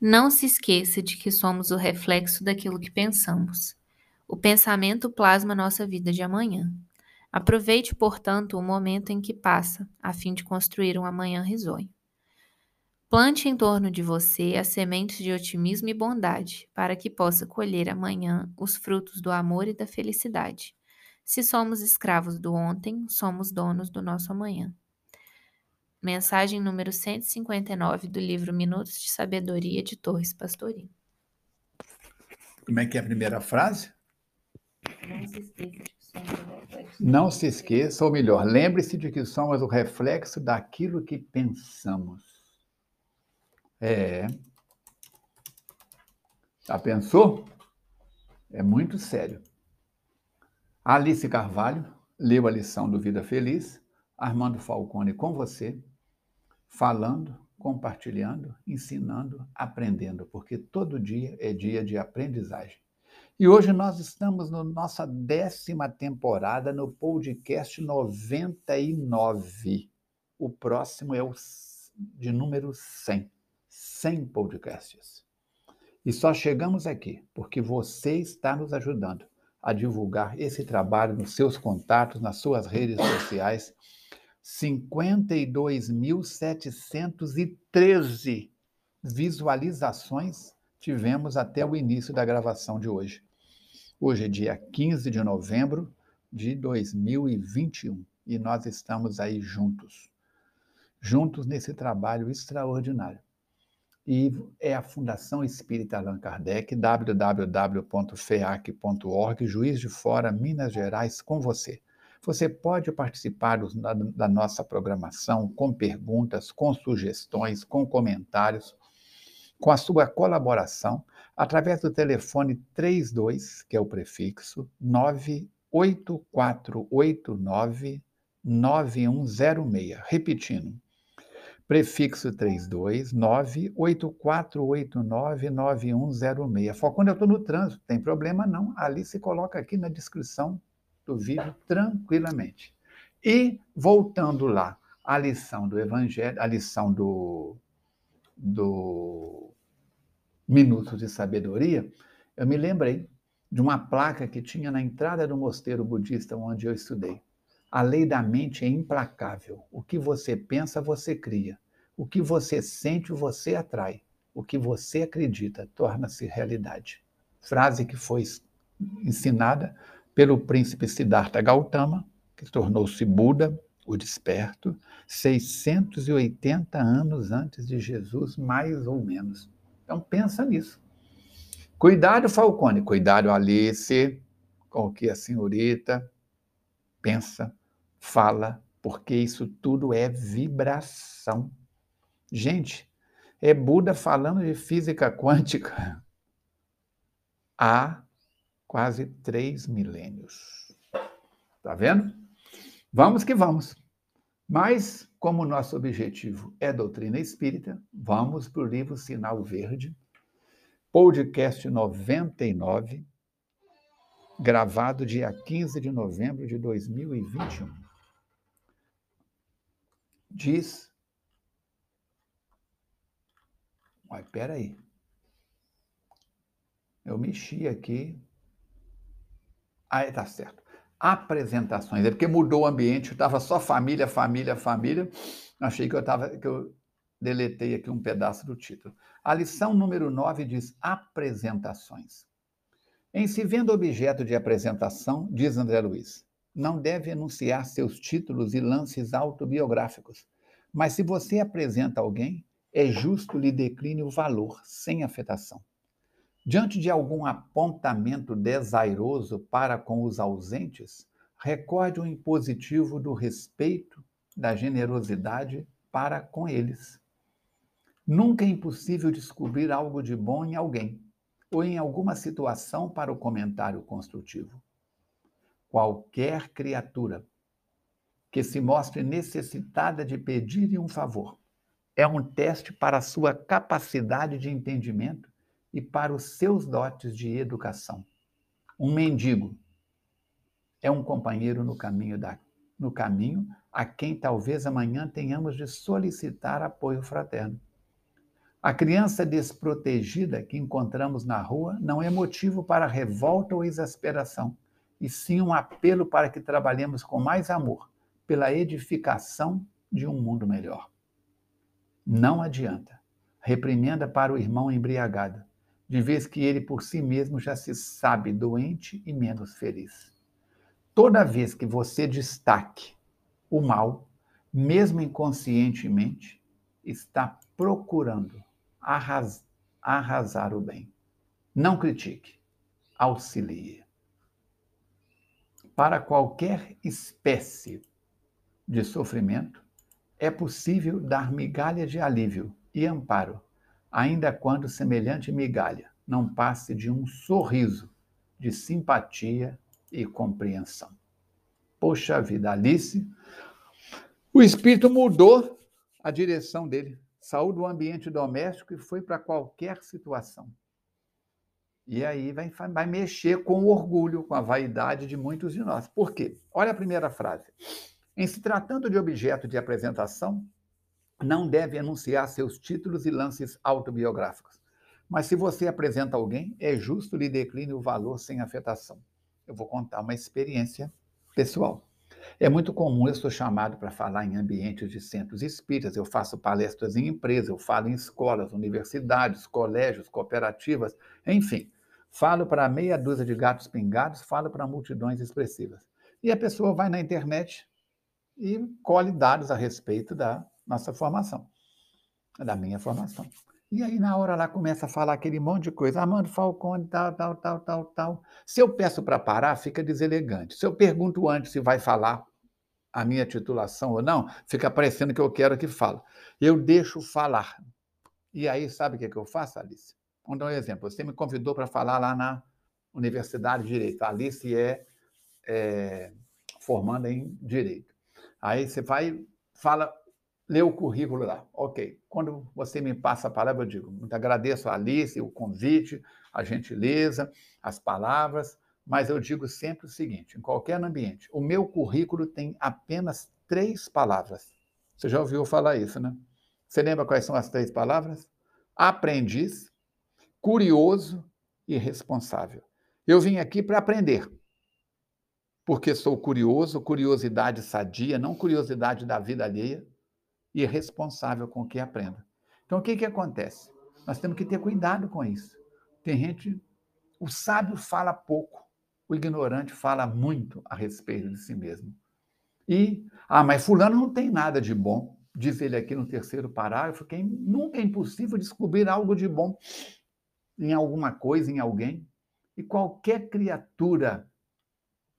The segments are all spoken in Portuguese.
Não se esqueça de que somos o reflexo daquilo que pensamos. O pensamento plasma nossa vida de amanhã. Aproveite, portanto, o momento em que passa, a fim de construir um amanhã risonho. Plante em torno de você as sementes de otimismo e bondade, para que possa colher amanhã os frutos do amor e da felicidade. Se somos escravos do ontem, somos donos do nosso amanhã. Mensagem número 159 do livro Minutos de Sabedoria de Torres Pastorino. Como é que é a primeira frase? Não se esqueça de que somos o reflexo. Não se esqueça, ou melhor, lembre-se de que somos o reflexo daquilo que pensamos. É. Já pensou? É muito sério. Alice Carvalho leu a lição do Vida Feliz, Armando Falcone com você, falando, compartilhando, ensinando, aprendendo, porque todo dia é dia de aprendizagem. E hoje nós estamos na nossa décima temporada no podcast 99. O próximo é o de número 100. 100 podcasts. E só chegamos aqui porque você está nos ajudando a divulgar esse trabalho nos seus contatos, nas suas redes sociais. 52.713 visualizações tivemos até o início da gravação de hoje. Hoje é dia 15 de novembro de 2021 e nós estamos aí juntos, juntos nesse trabalho extraordinário e é a Fundação Espírita Allan Kardec, www.feac.org, Juiz de Fora, Minas Gerais, com você. Você pode participar da, da nossa programação com perguntas, com sugestões, com comentários, com a sua colaboração, através do telefone 32, que é o prefixo, 98489 9106. Repetindo, prefixo 32 984899106. Só quando eu estou no trânsito, tem problema não. Ali se coloca aqui na descrição vídeo tranquilamente. E voltando lá, a lição do Evangelho, a lição do, do Minutos de Sabedoria, eu me lembrei de uma placa que tinha na entrada do mosteiro budista onde eu estudei. A lei da mente é implacável. O que você pensa, você cria. O que você sente, você atrai. O que você acredita torna-se realidade. Frase que foi ensinada pelo príncipe Siddhartha Gautama, que tornou-se Buda, o desperto, 680 anos antes de Jesus, mais ou menos. Então pensa nisso. Cuidado, Falcone, cuidado, Alice, com o que a senhorita pensa, fala, porque isso tudo é vibração. Gente, é Buda falando de física quântica há quase três milênios. Tá vendo? Vamos que vamos. Mas, como nosso objetivo é doutrina espírita, vamos para o livro Sinal Verde, podcast 99, gravado dia 15 de novembro de 2021. Diz. Mas peraí. Eu mexi aqui. Ah, tá certo. Apresentações. É porque mudou o ambiente, estava só família, família, família. Achei que eu estava. que eu deletei aqui um pedaço do título. A lição número 9 diz apresentações. Em se vendo objeto de apresentação, diz André Luiz, não deve enunciar seus títulos e lances autobiográficos. Mas se você apresenta alguém, é justo lhe decline o valor, sem afetação. Diante de algum apontamento desairoso para com os ausentes, recorde o impositivo do respeito, da generosidade para com eles. Nunca é impossível descobrir algo de bom em alguém ou em alguma situação para o comentário construtivo. Qualquer criatura que se mostre necessitada de pedir um favor é um teste para a sua capacidade de entendimento e para os seus dotes de educação. Um mendigo é um companheiro no caminho, da, no caminho a quem talvez amanhã tenhamos de solicitar apoio fraterno. A criança desprotegida que encontramos na rua não é motivo para revolta ou exasperação, e sim um apelo para que trabalhemos com mais amor pela edificação de um mundo melhor. Não adianta. Repreenda para o irmão embriagado, de vez que ele por si mesmo já se sabe doente e menos feliz. Toda vez que você destaque o mal, mesmo inconscientemente, está procurando arras arrasar o bem. Não critique, auxilie. Para qualquer espécie de sofrimento, é possível dar migalha de alívio e amparo, ainda quando semelhante migalha não passe de um sorriso de simpatia e compreensão. Poxa vida, Alice, o espírito mudou a direção dele saiu do ambiente doméstico e foi para qualquer situação. E aí vai, vai mexer com o orgulho, com a vaidade de muitos de nós. Por quê? Olha a primeira frase. Em se tratando de objeto de apresentação, não deve anunciar seus títulos e lances autobiográficos. Mas se você apresenta alguém, é justo lhe decline o valor sem afetação. Eu vou contar uma experiência pessoal. É muito comum, eu sou chamado para falar em ambientes de centros espíritas, eu faço palestras em empresas, eu falo em escolas, universidades, colégios, cooperativas, enfim. Falo para meia dúzia de gatos pingados, falo para multidões expressivas. E a pessoa vai na internet e colhe dados a respeito da nossa formação, da minha formação. E aí, na hora lá, começa a falar aquele monte de coisa. Armando Falcone, tal, tal, tal, tal, tal. Se eu peço para parar, fica deselegante. Se eu pergunto antes se vai falar a minha titulação ou não, fica parecendo que eu quero que fale. Eu deixo falar. E aí, sabe o que, é que eu faço, Alice? Vamos dar um exemplo. Você me convidou para falar lá na Universidade de Direito. A Alice é, é em Direito. Aí você vai, fala lê o currículo lá. Ok. Quando você me passa a palavra, eu digo, muito agradeço a Alice, o convite, a gentileza, as palavras, mas eu digo sempre o seguinte: em qualquer ambiente, o meu currículo tem apenas três palavras. Você já ouviu falar isso, né? Você lembra quais são as três palavras? Aprendiz, curioso e responsável. Eu vim aqui para aprender. Porque sou curioso, curiosidade sadia, não curiosidade da vida alheia e responsável com o que aprenda. Então, o que, que acontece? Nós temos que ter cuidado com isso. Tem gente. O sábio fala pouco, o ignorante fala muito a respeito de si mesmo. E, ah, mas Fulano não tem nada de bom, diz ele aqui no terceiro parágrafo, que nunca é impossível descobrir algo de bom em alguma coisa, em alguém. E qualquer criatura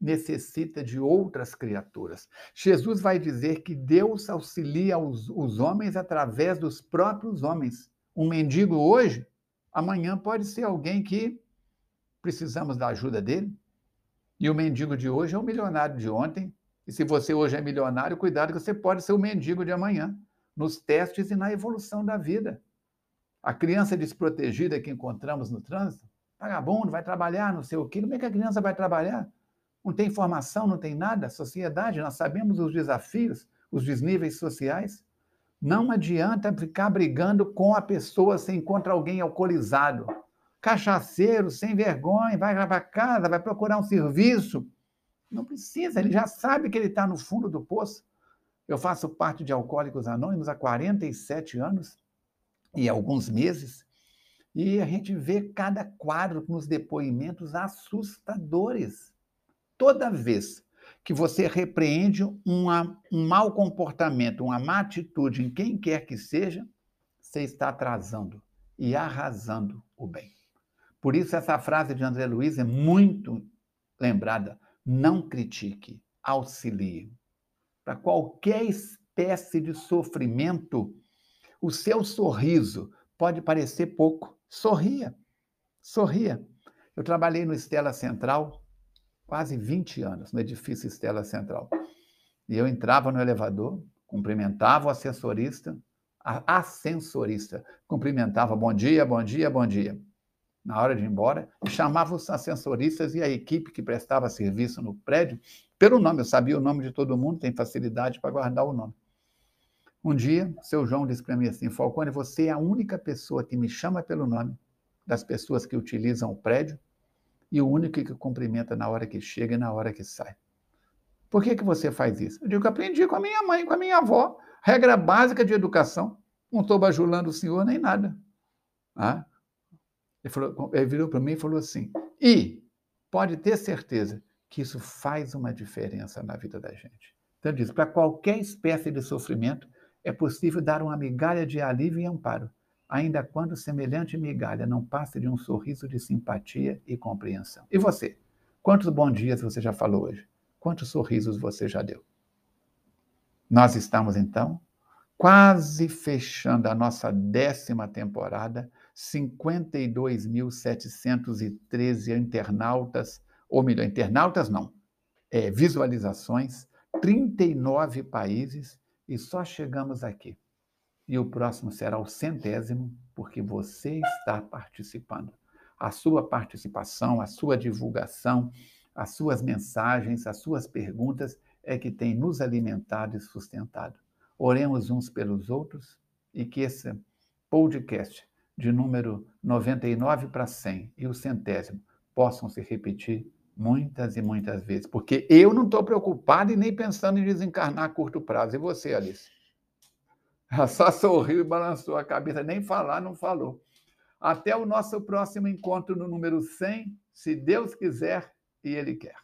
necessita de outras criaturas. Jesus vai dizer que Deus auxilia os, os homens através dos próprios homens. Um mendigo hoje, amanhã pode ser alguém que precisamos da ajuda dele. E o mendigo de hoje é o milionário de ontem. E se você hoje é milionário, cuidado que você pode ser o mendigo de amanhã, nos testes e na evolução da vida. A criança desprotegida que encontramos no trânsito, vagabundo, vai trabalhar, não sei o quê. Como é que a criança vai trabalhar? Não tem informação, não tem nada. Sociedade, nós sabemos os desafios, os desníveis sociais. Não adianta ficar brigando com a pessoa se encontra alguém alcoolizado. Cachaceiro, sem vergonha, vai para casa, vai procurar um serviço. Não precisa, ele já sabe que ele está no fundo do poço. Eu faço parte de Alcoólicos Anônimos há 47 anos e alguns meses, e a gente vê cada quadro nos depoimentos assustadores toda vez que você repreende uma, um mau comportamento, uma má atitude em quem quer que seja, você está atrasando e arrasando o bem. Por isso, essa frase de André Luiz é muito lembrada. Não critique, auxilie. Para qualquer espécie de sofrimento, o seu sorriso pode parecer pouco. Sorria, sorria. Eu trabalhei no Estela Central quase 20 anos no edifício Estela Central. E eu entrava no elevador, cumprimentava o assessorista, a ascensorista, cumprimentava bom dia, bom dia, bom dia. Na hora de ir embora, chamava os ascensoristas e a equipe que prestava serviço no prédio pelo nome. Eu sabia o nome de todo mundo, tem facilidade para guardar o nome. Um dia, seu João disse para mim assim: Falcone, você é a única pessoa que me chama pelo nome das pessoas que utilizam o prédio e o único que cumprimenta na hora que chega e na hora que sai. Por que, que você faz isso? Eu digo que aprendi com a minha mãe, com a minha avó. Regra básica de educação. Não estou bajulando o senhor nem nada. Ah? Ele, falou, ele virou para mim e falou assim: e pode ter certeza que isso faz uma diferença na vida da gente. Então, diz: para qualquer espécie de sofrimento, é possível dar uma migalha de alívio e amparo, ainda quando semelhante migalha não passe de um sorriso de simpatia e compreensão. E você? Quantos bons dias você já falou hoje? Quantos sorrisos você já deu? Nós estamos, então, quase fechando a nossa décima temporada, 52.713 internautas, ou melhor, internautas não, é, visualizações, 39 países, e só chegamos aqui. E o próximo será o centésimo, porque você está participando. A sua participação, a sua divulgação, as suas mensagens, as suas perguntas é que tem nos alimentado e sustentado. Oremos uns pelos outros e que esse podcast de número 99 para 100 e o centésimo possam se repetir muitas e muitas vezes, porque eu não estou preocupado e nem pensando em desencarnar a curto prazo. E você, Alice? Ela só sorriu e balançou a cabeça, nem falar não falou. Até o nosso próximo encontro no número 100, se Deus quiser e Ele quer.